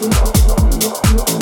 no, no, no, no.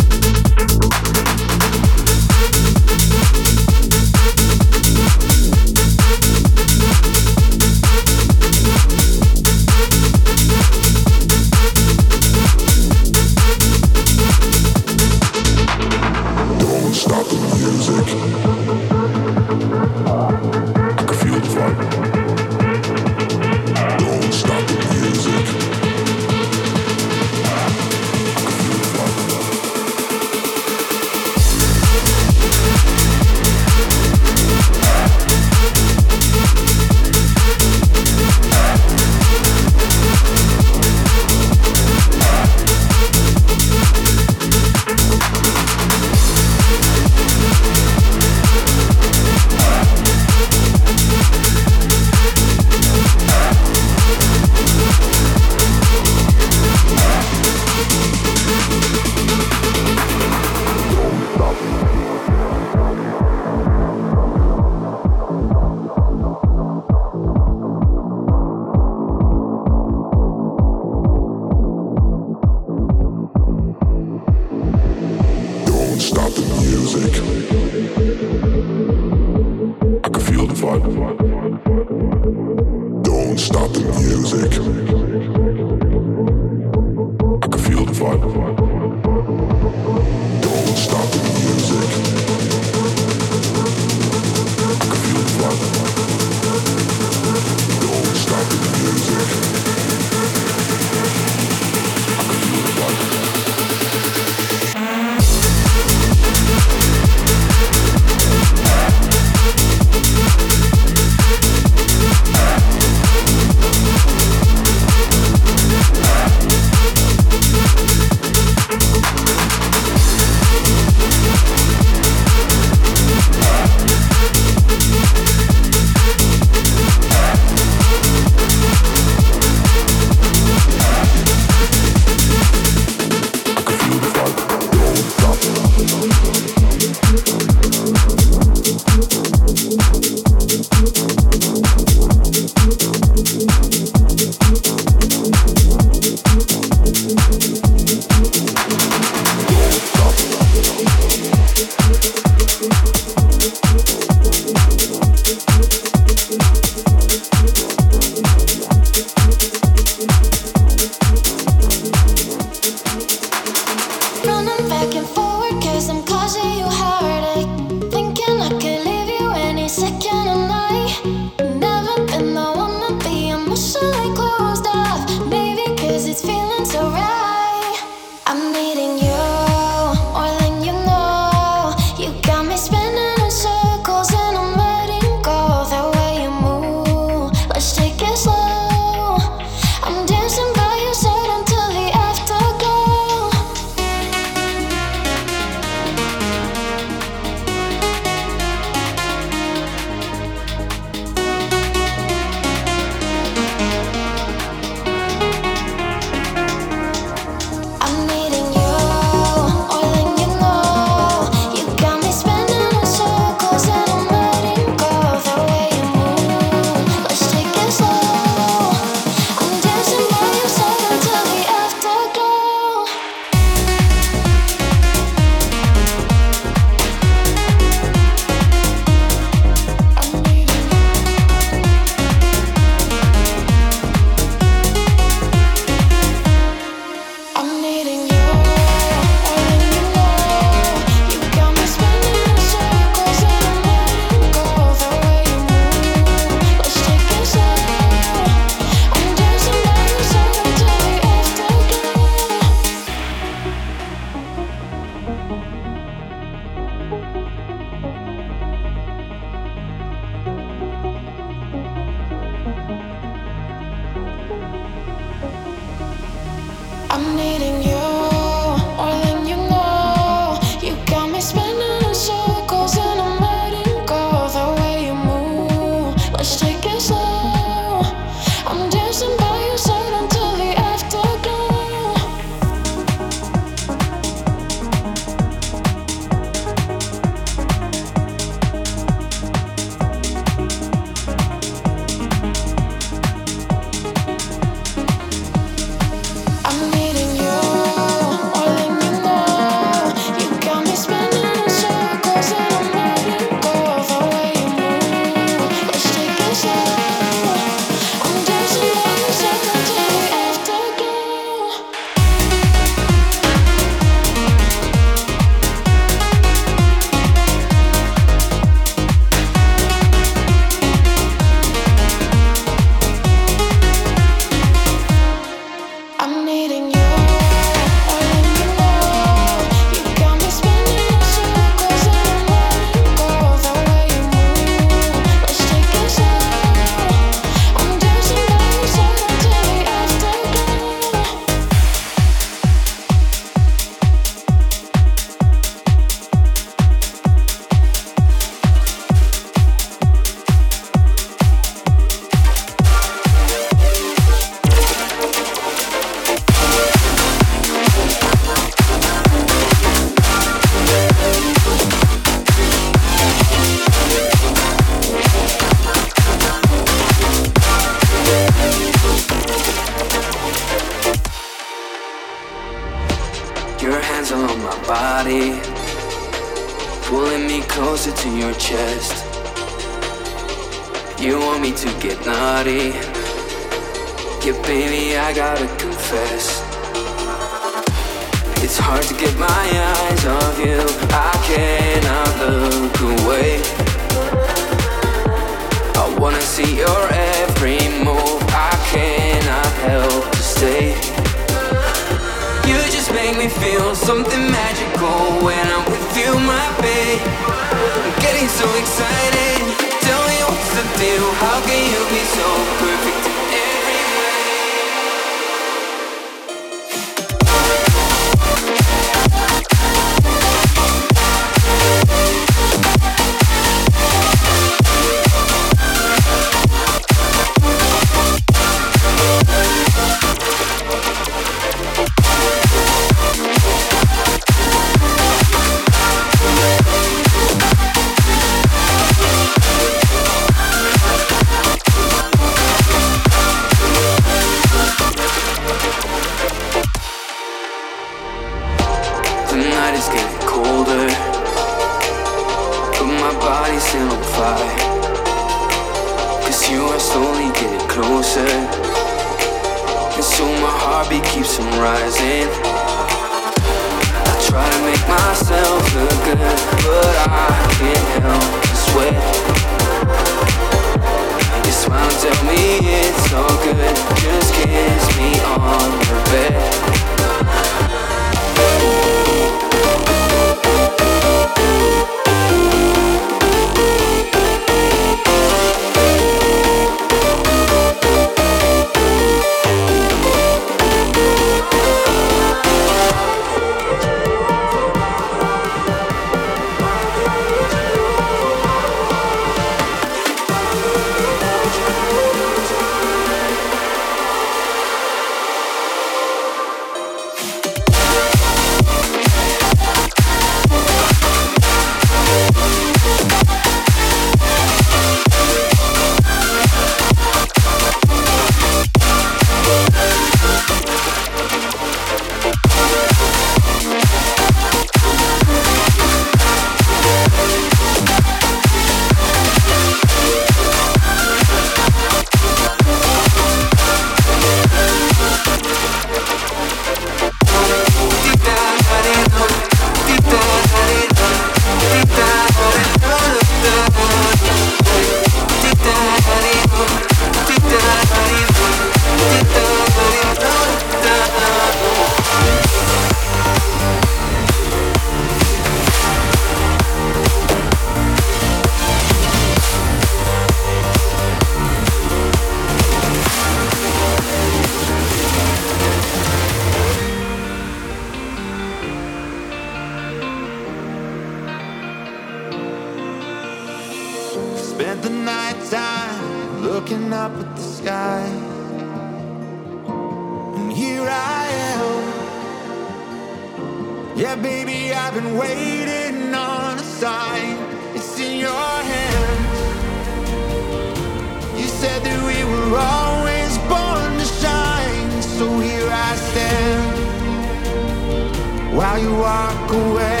Now you walk away.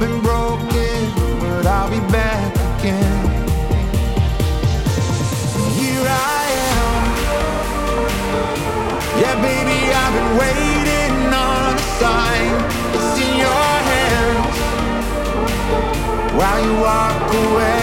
been broken, but I'll be back again. Here I am. Yeah, baby, I've been waiting on a sign. It's in your hands while you walk away.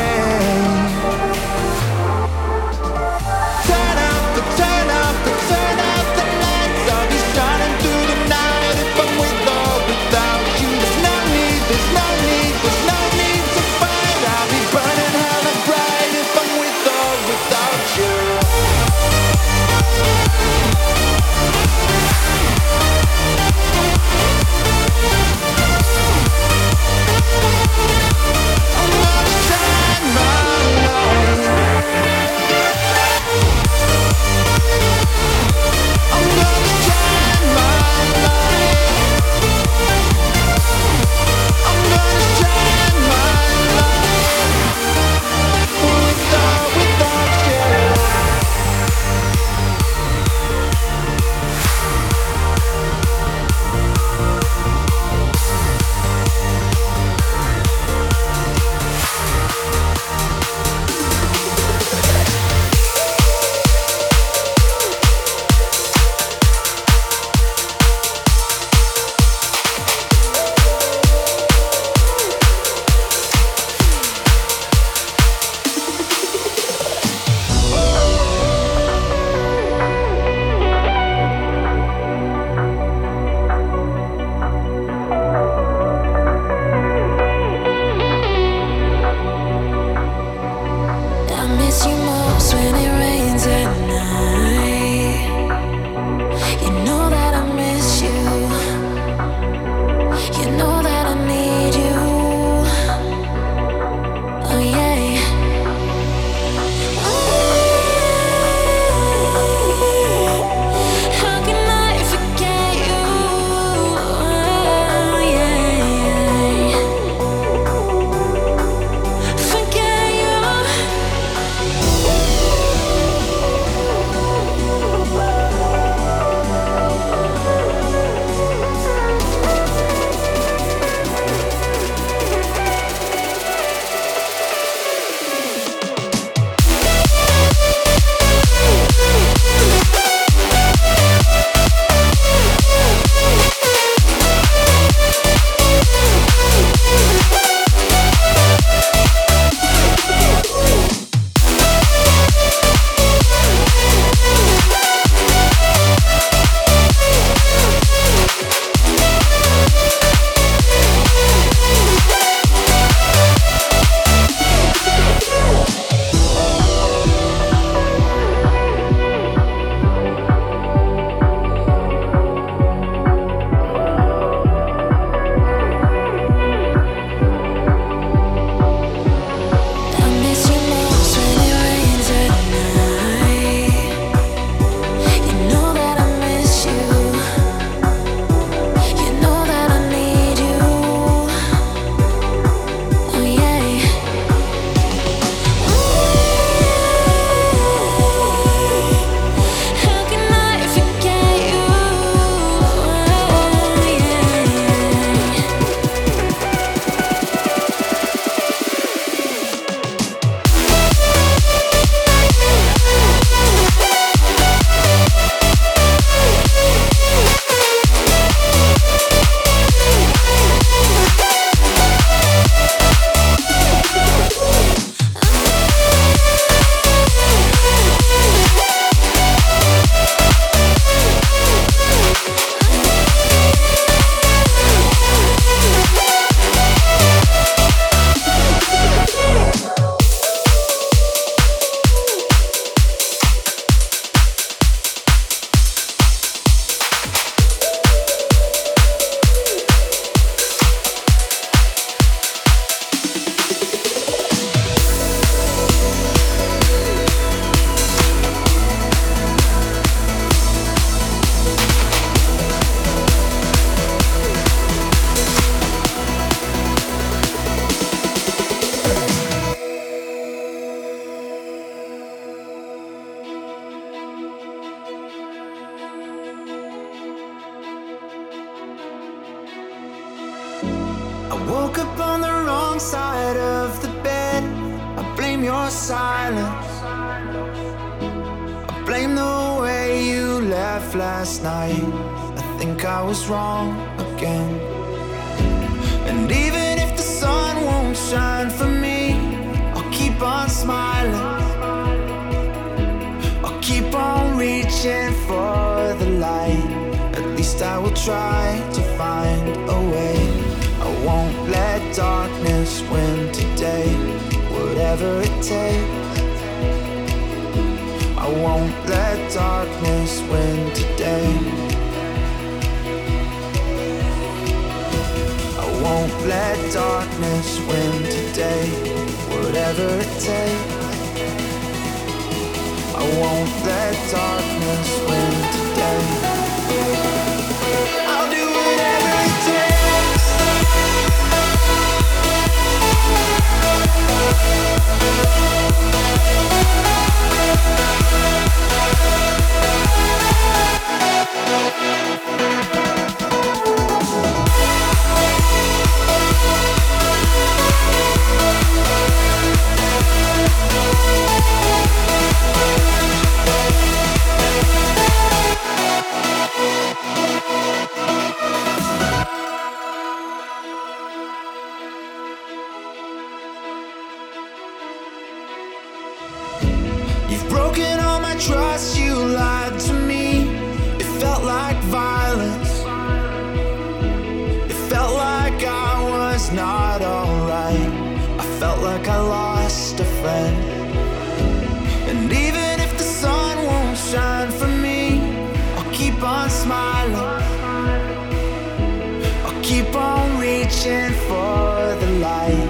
reaching for the light.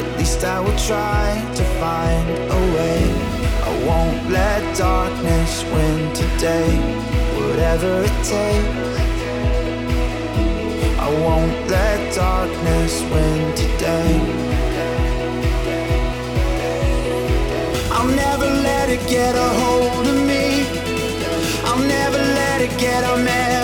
At least I will try to find a way. I won't let darkness win today. Whatever it takes. I won't let darkness win today. I'll never let it get a hold of me. I'll never let it get a man.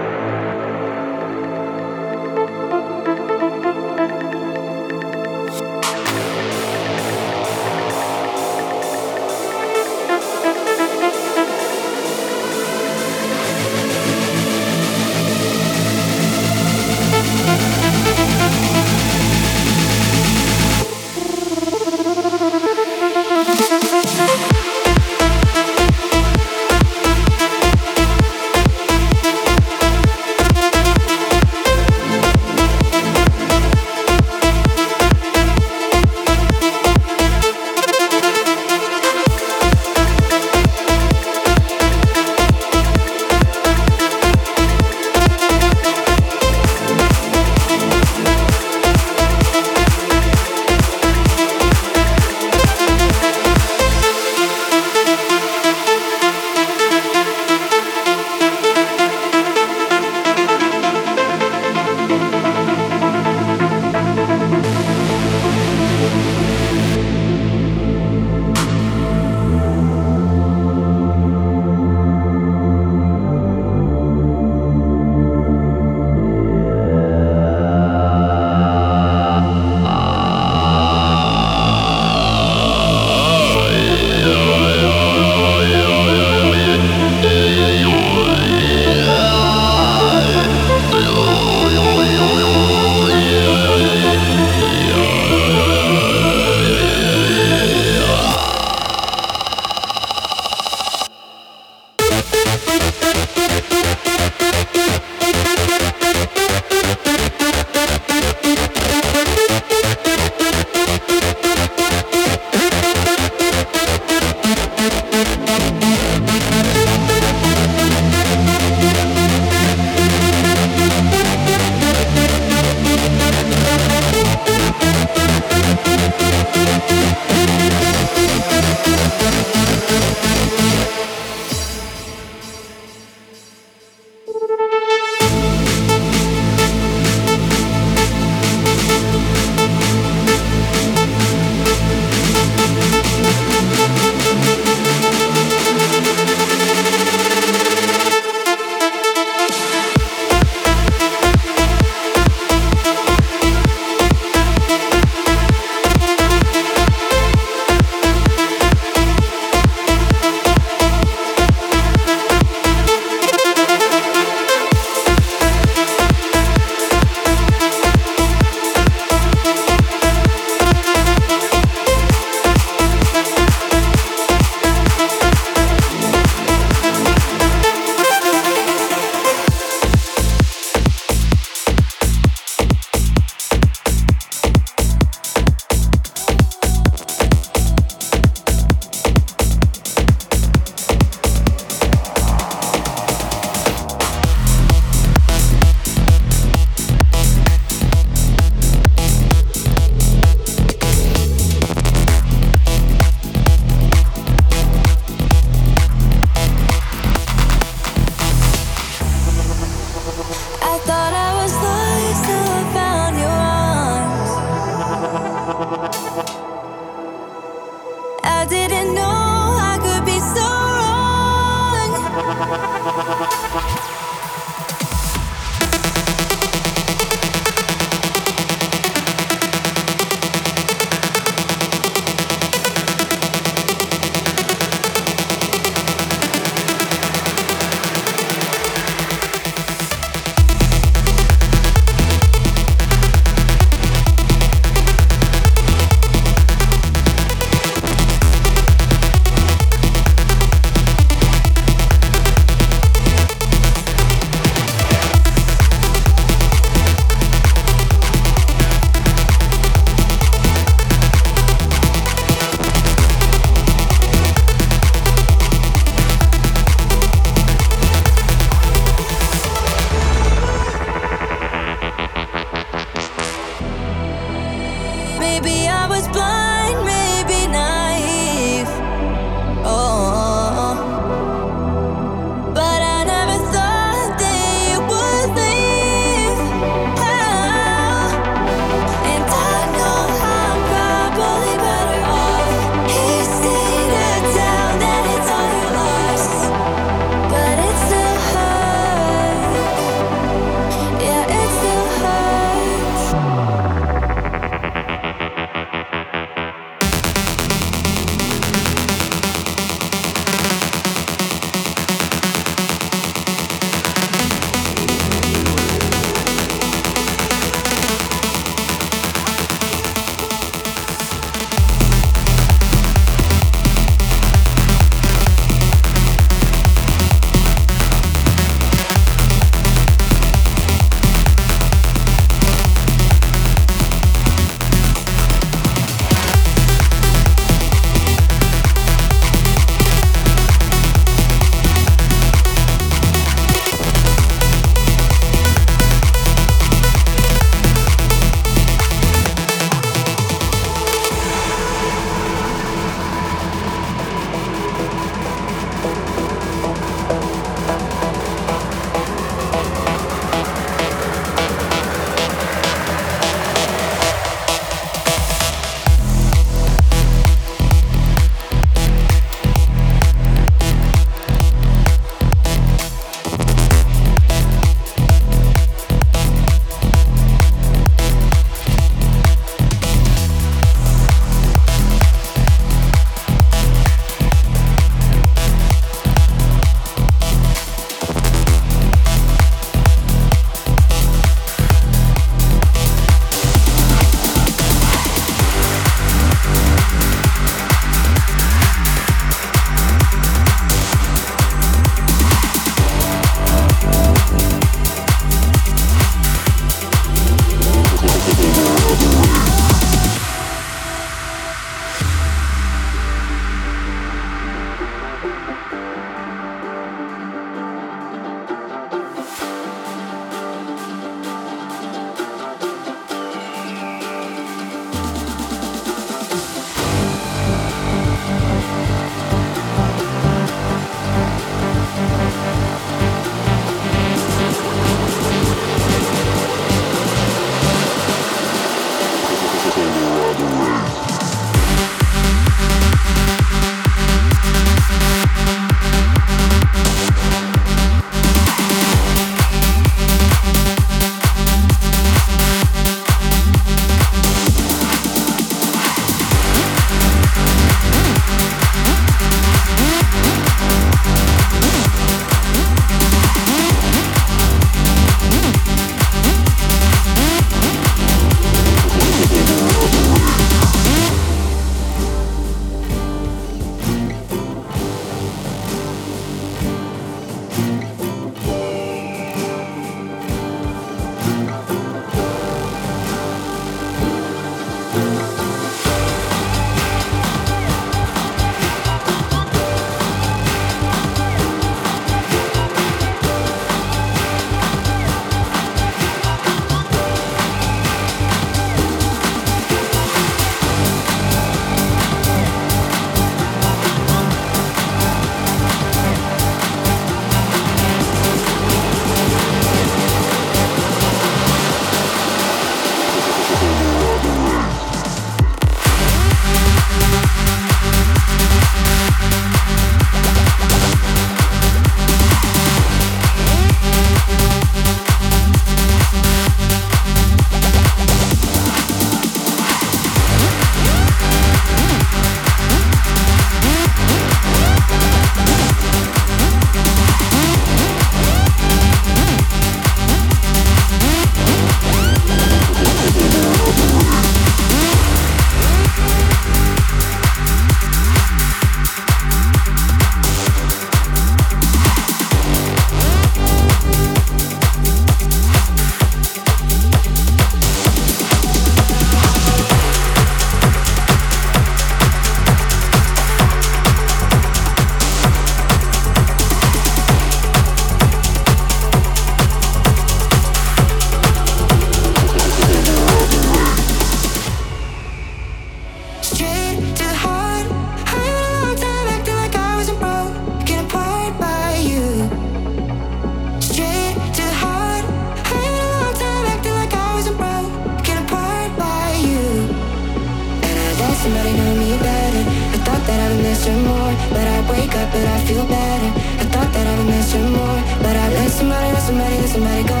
Miss you more, but I wake up but I feel better. I thought that I would miss you more, but I let somebody, let somebody, let somebody go.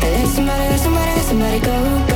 I let somebody, let somebody, let somebody go,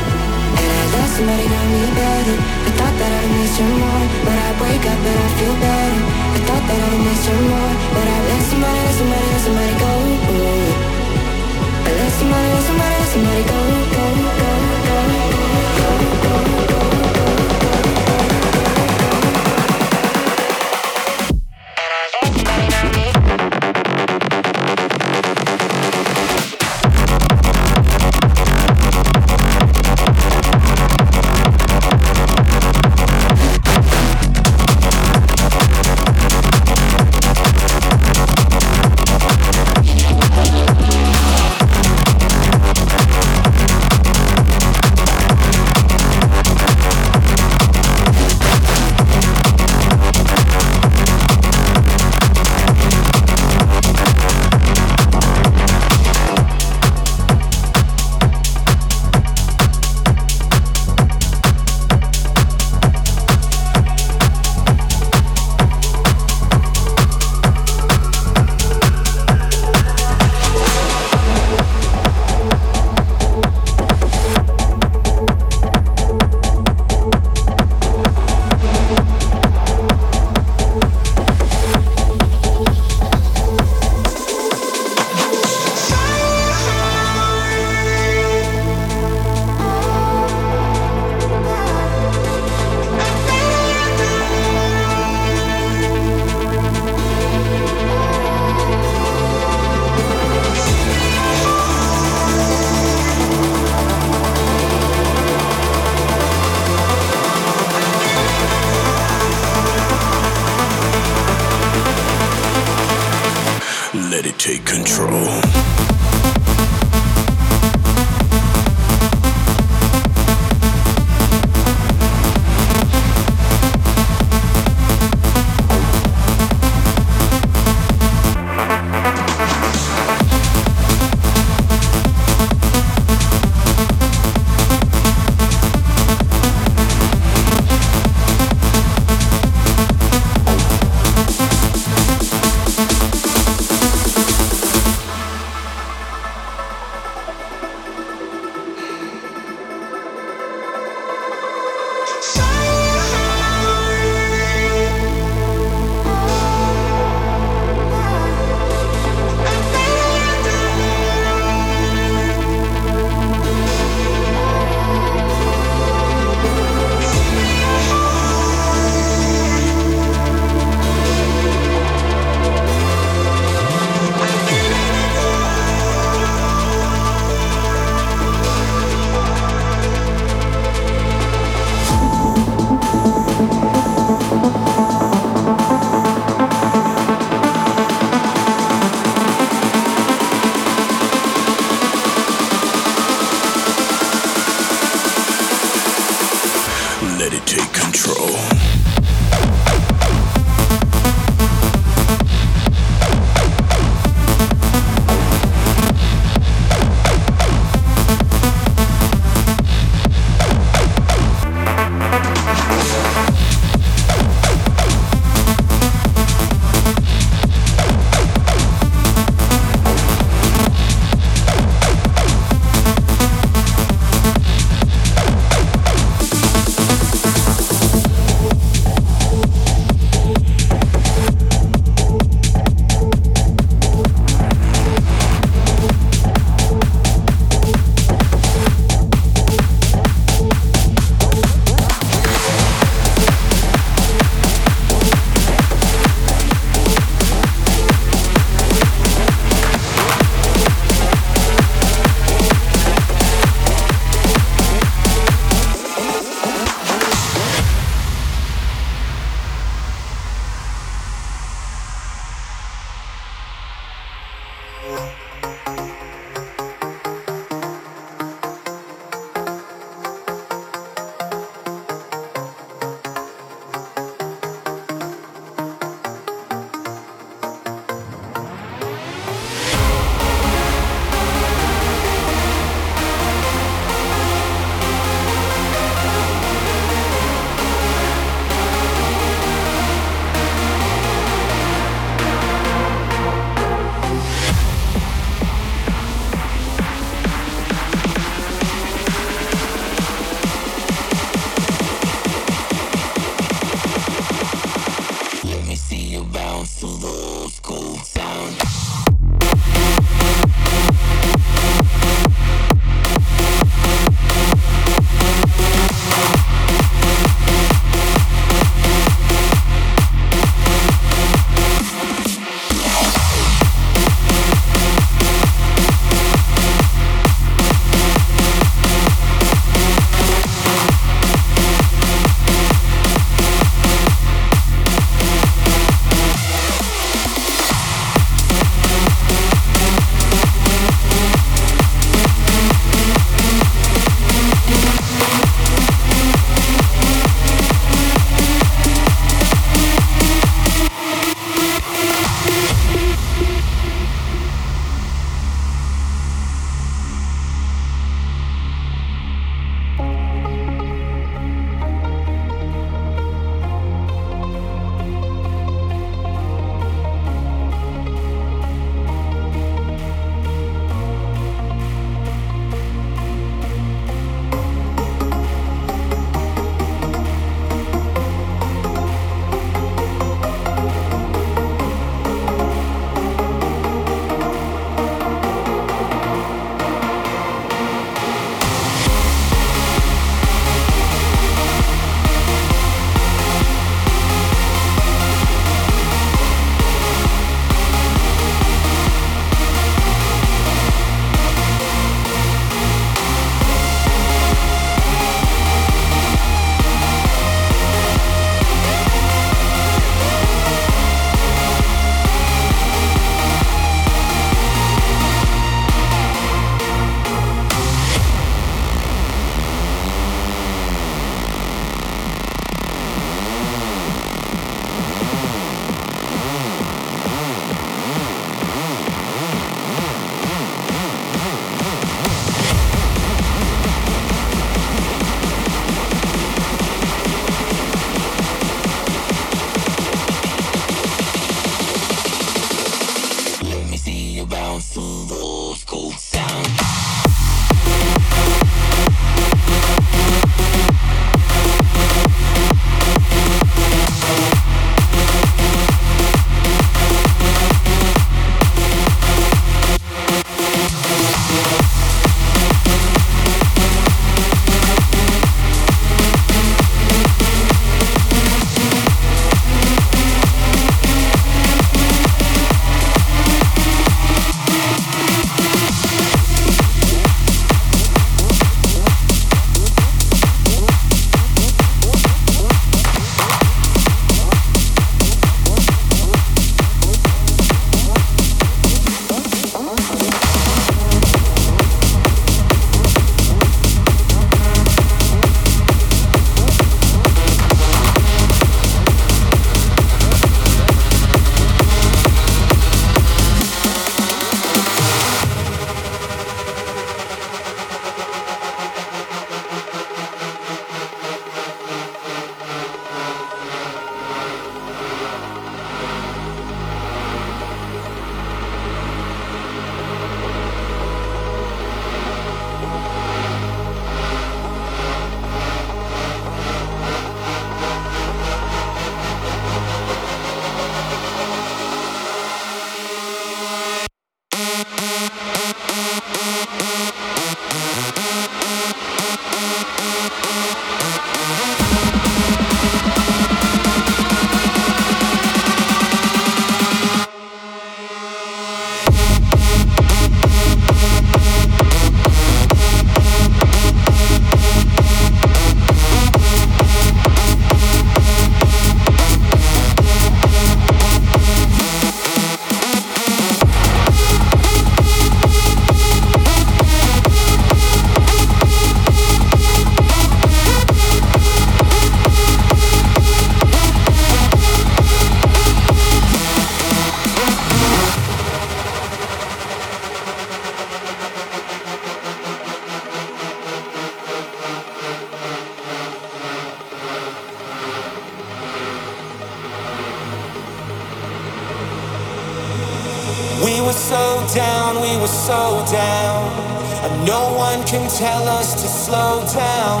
tell us to slow down.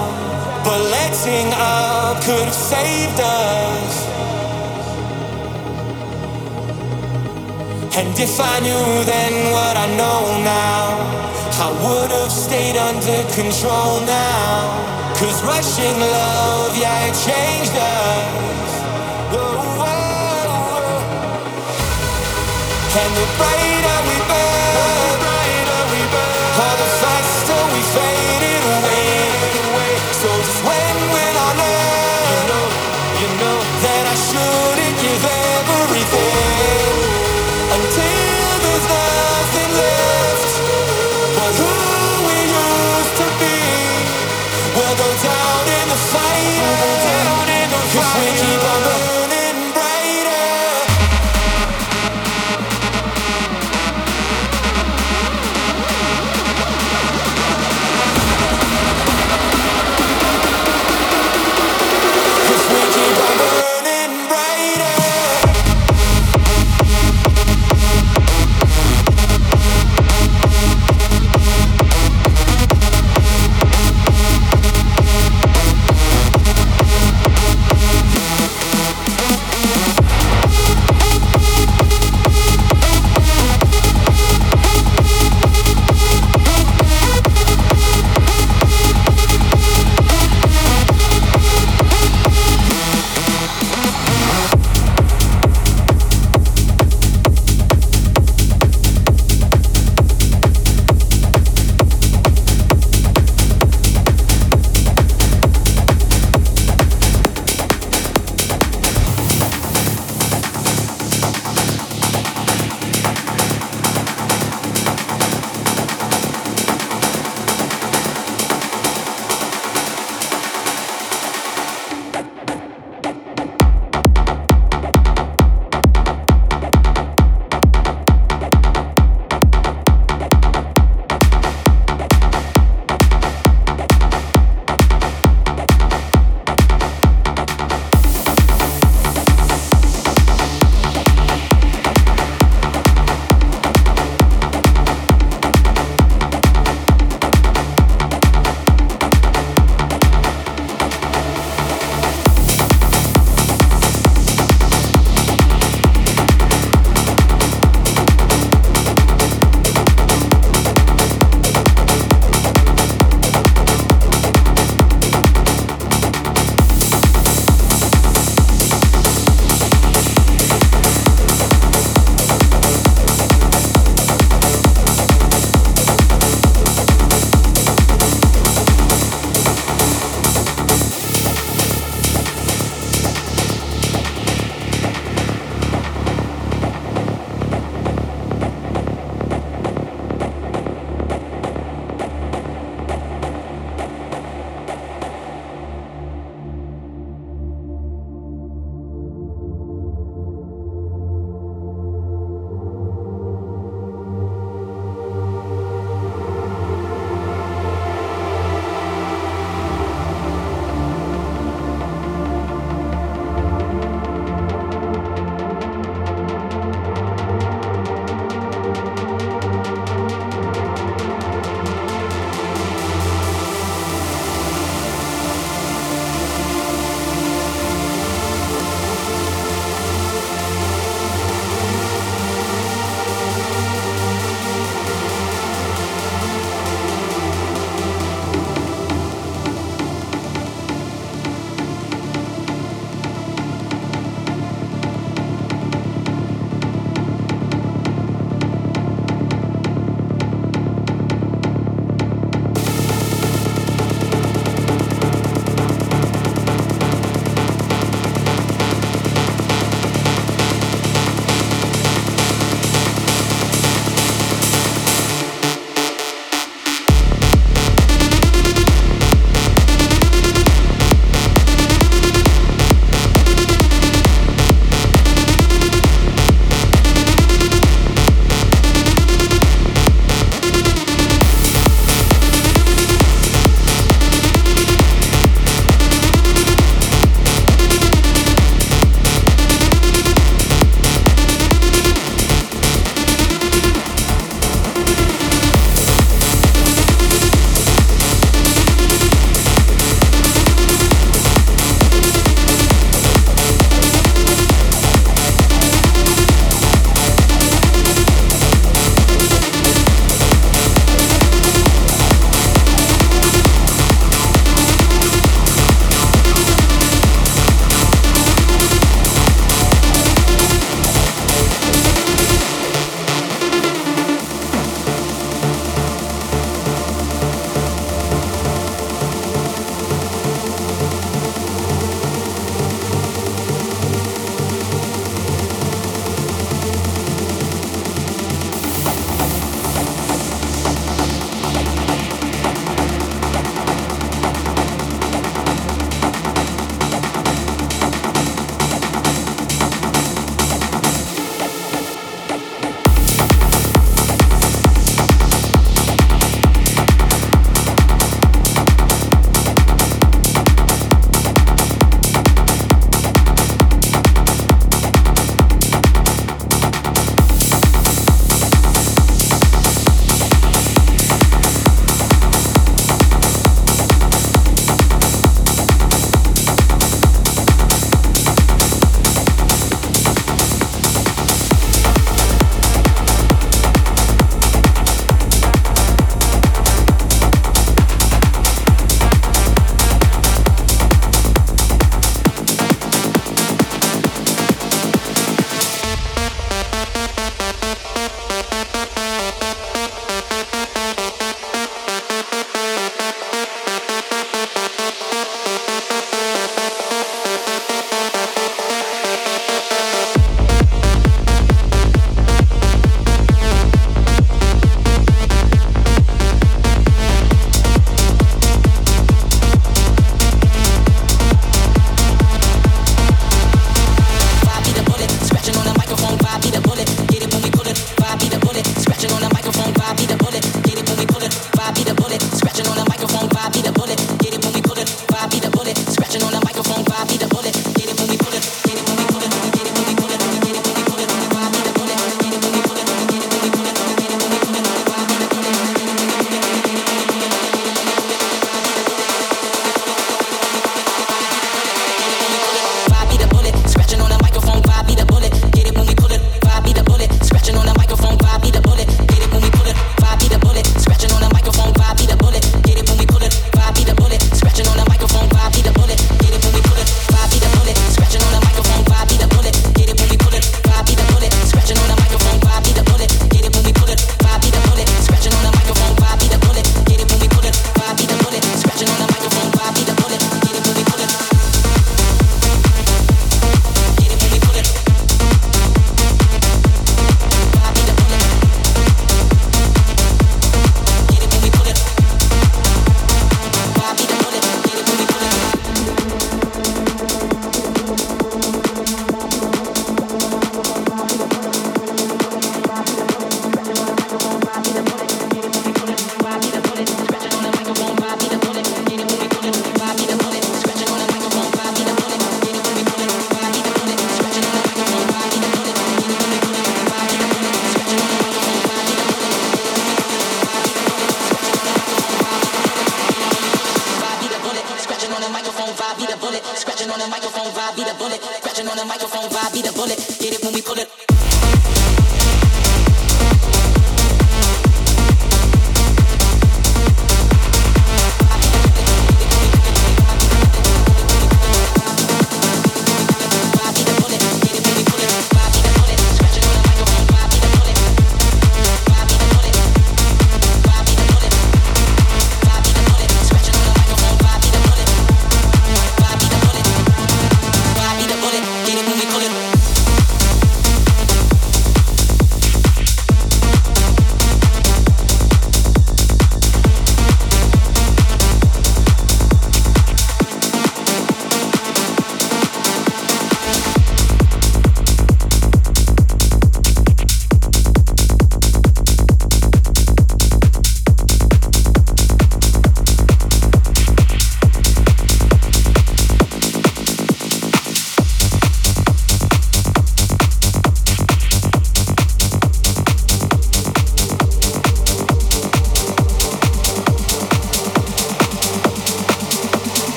But letting up could have saved us. And if I knew then what I know now, I would have stayed under control now. Cause rushing love, yeah, it changed us. Whoa, whoa, whoa. And the brighter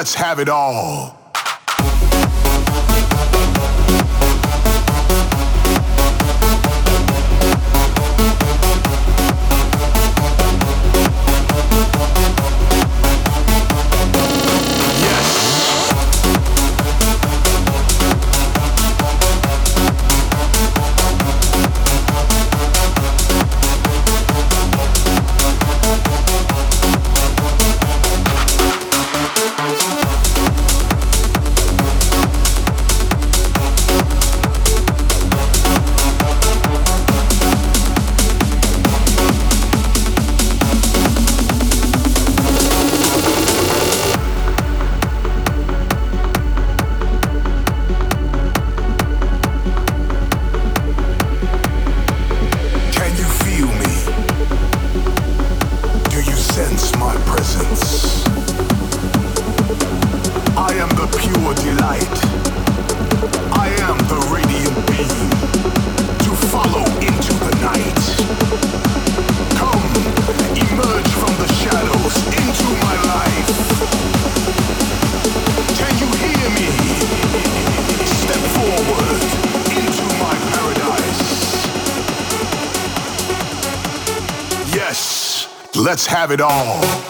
Let's have it all. Let's have it all.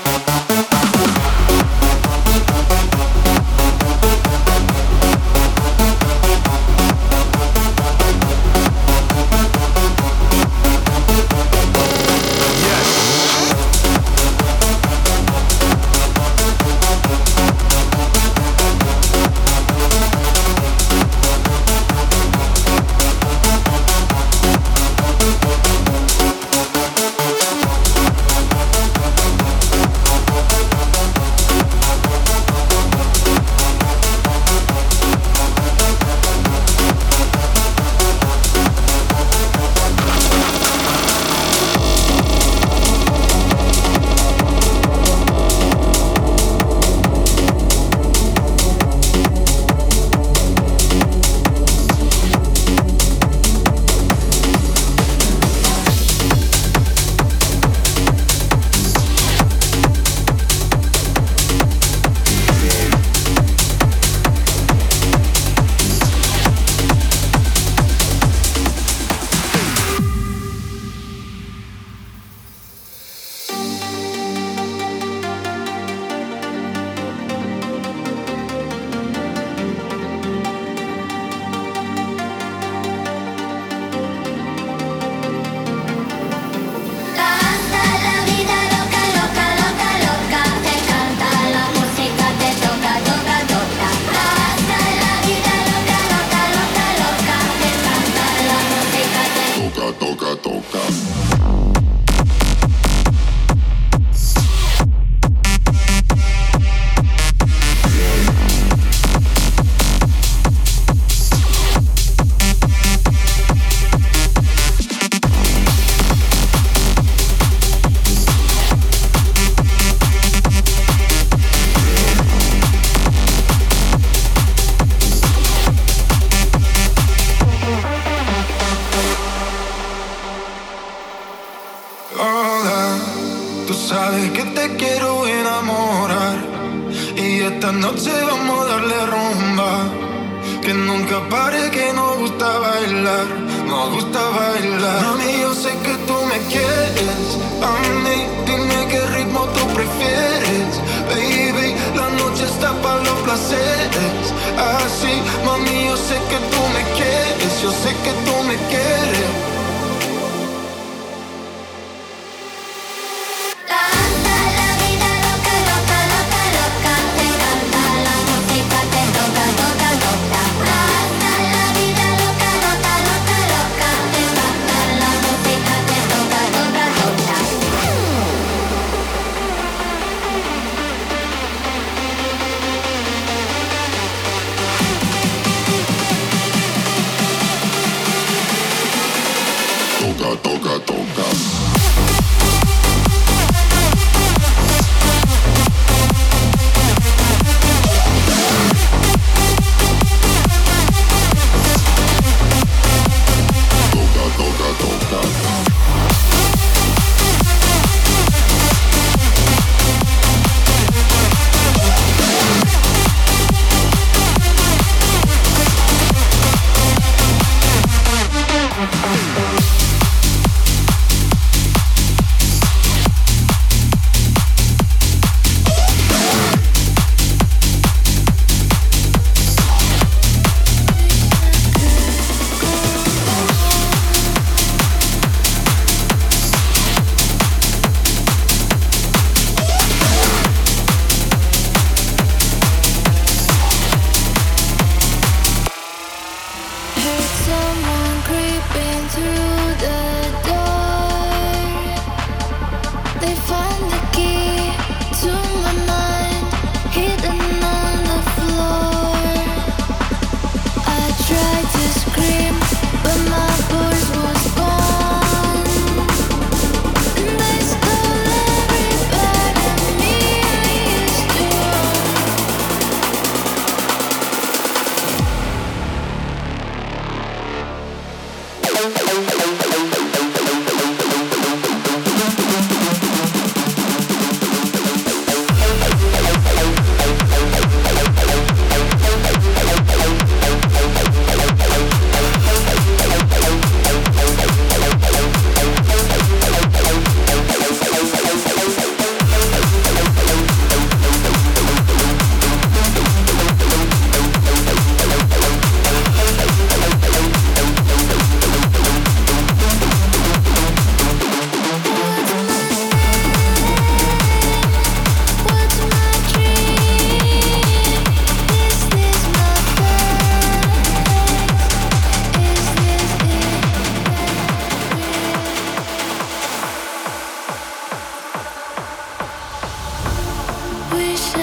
Time,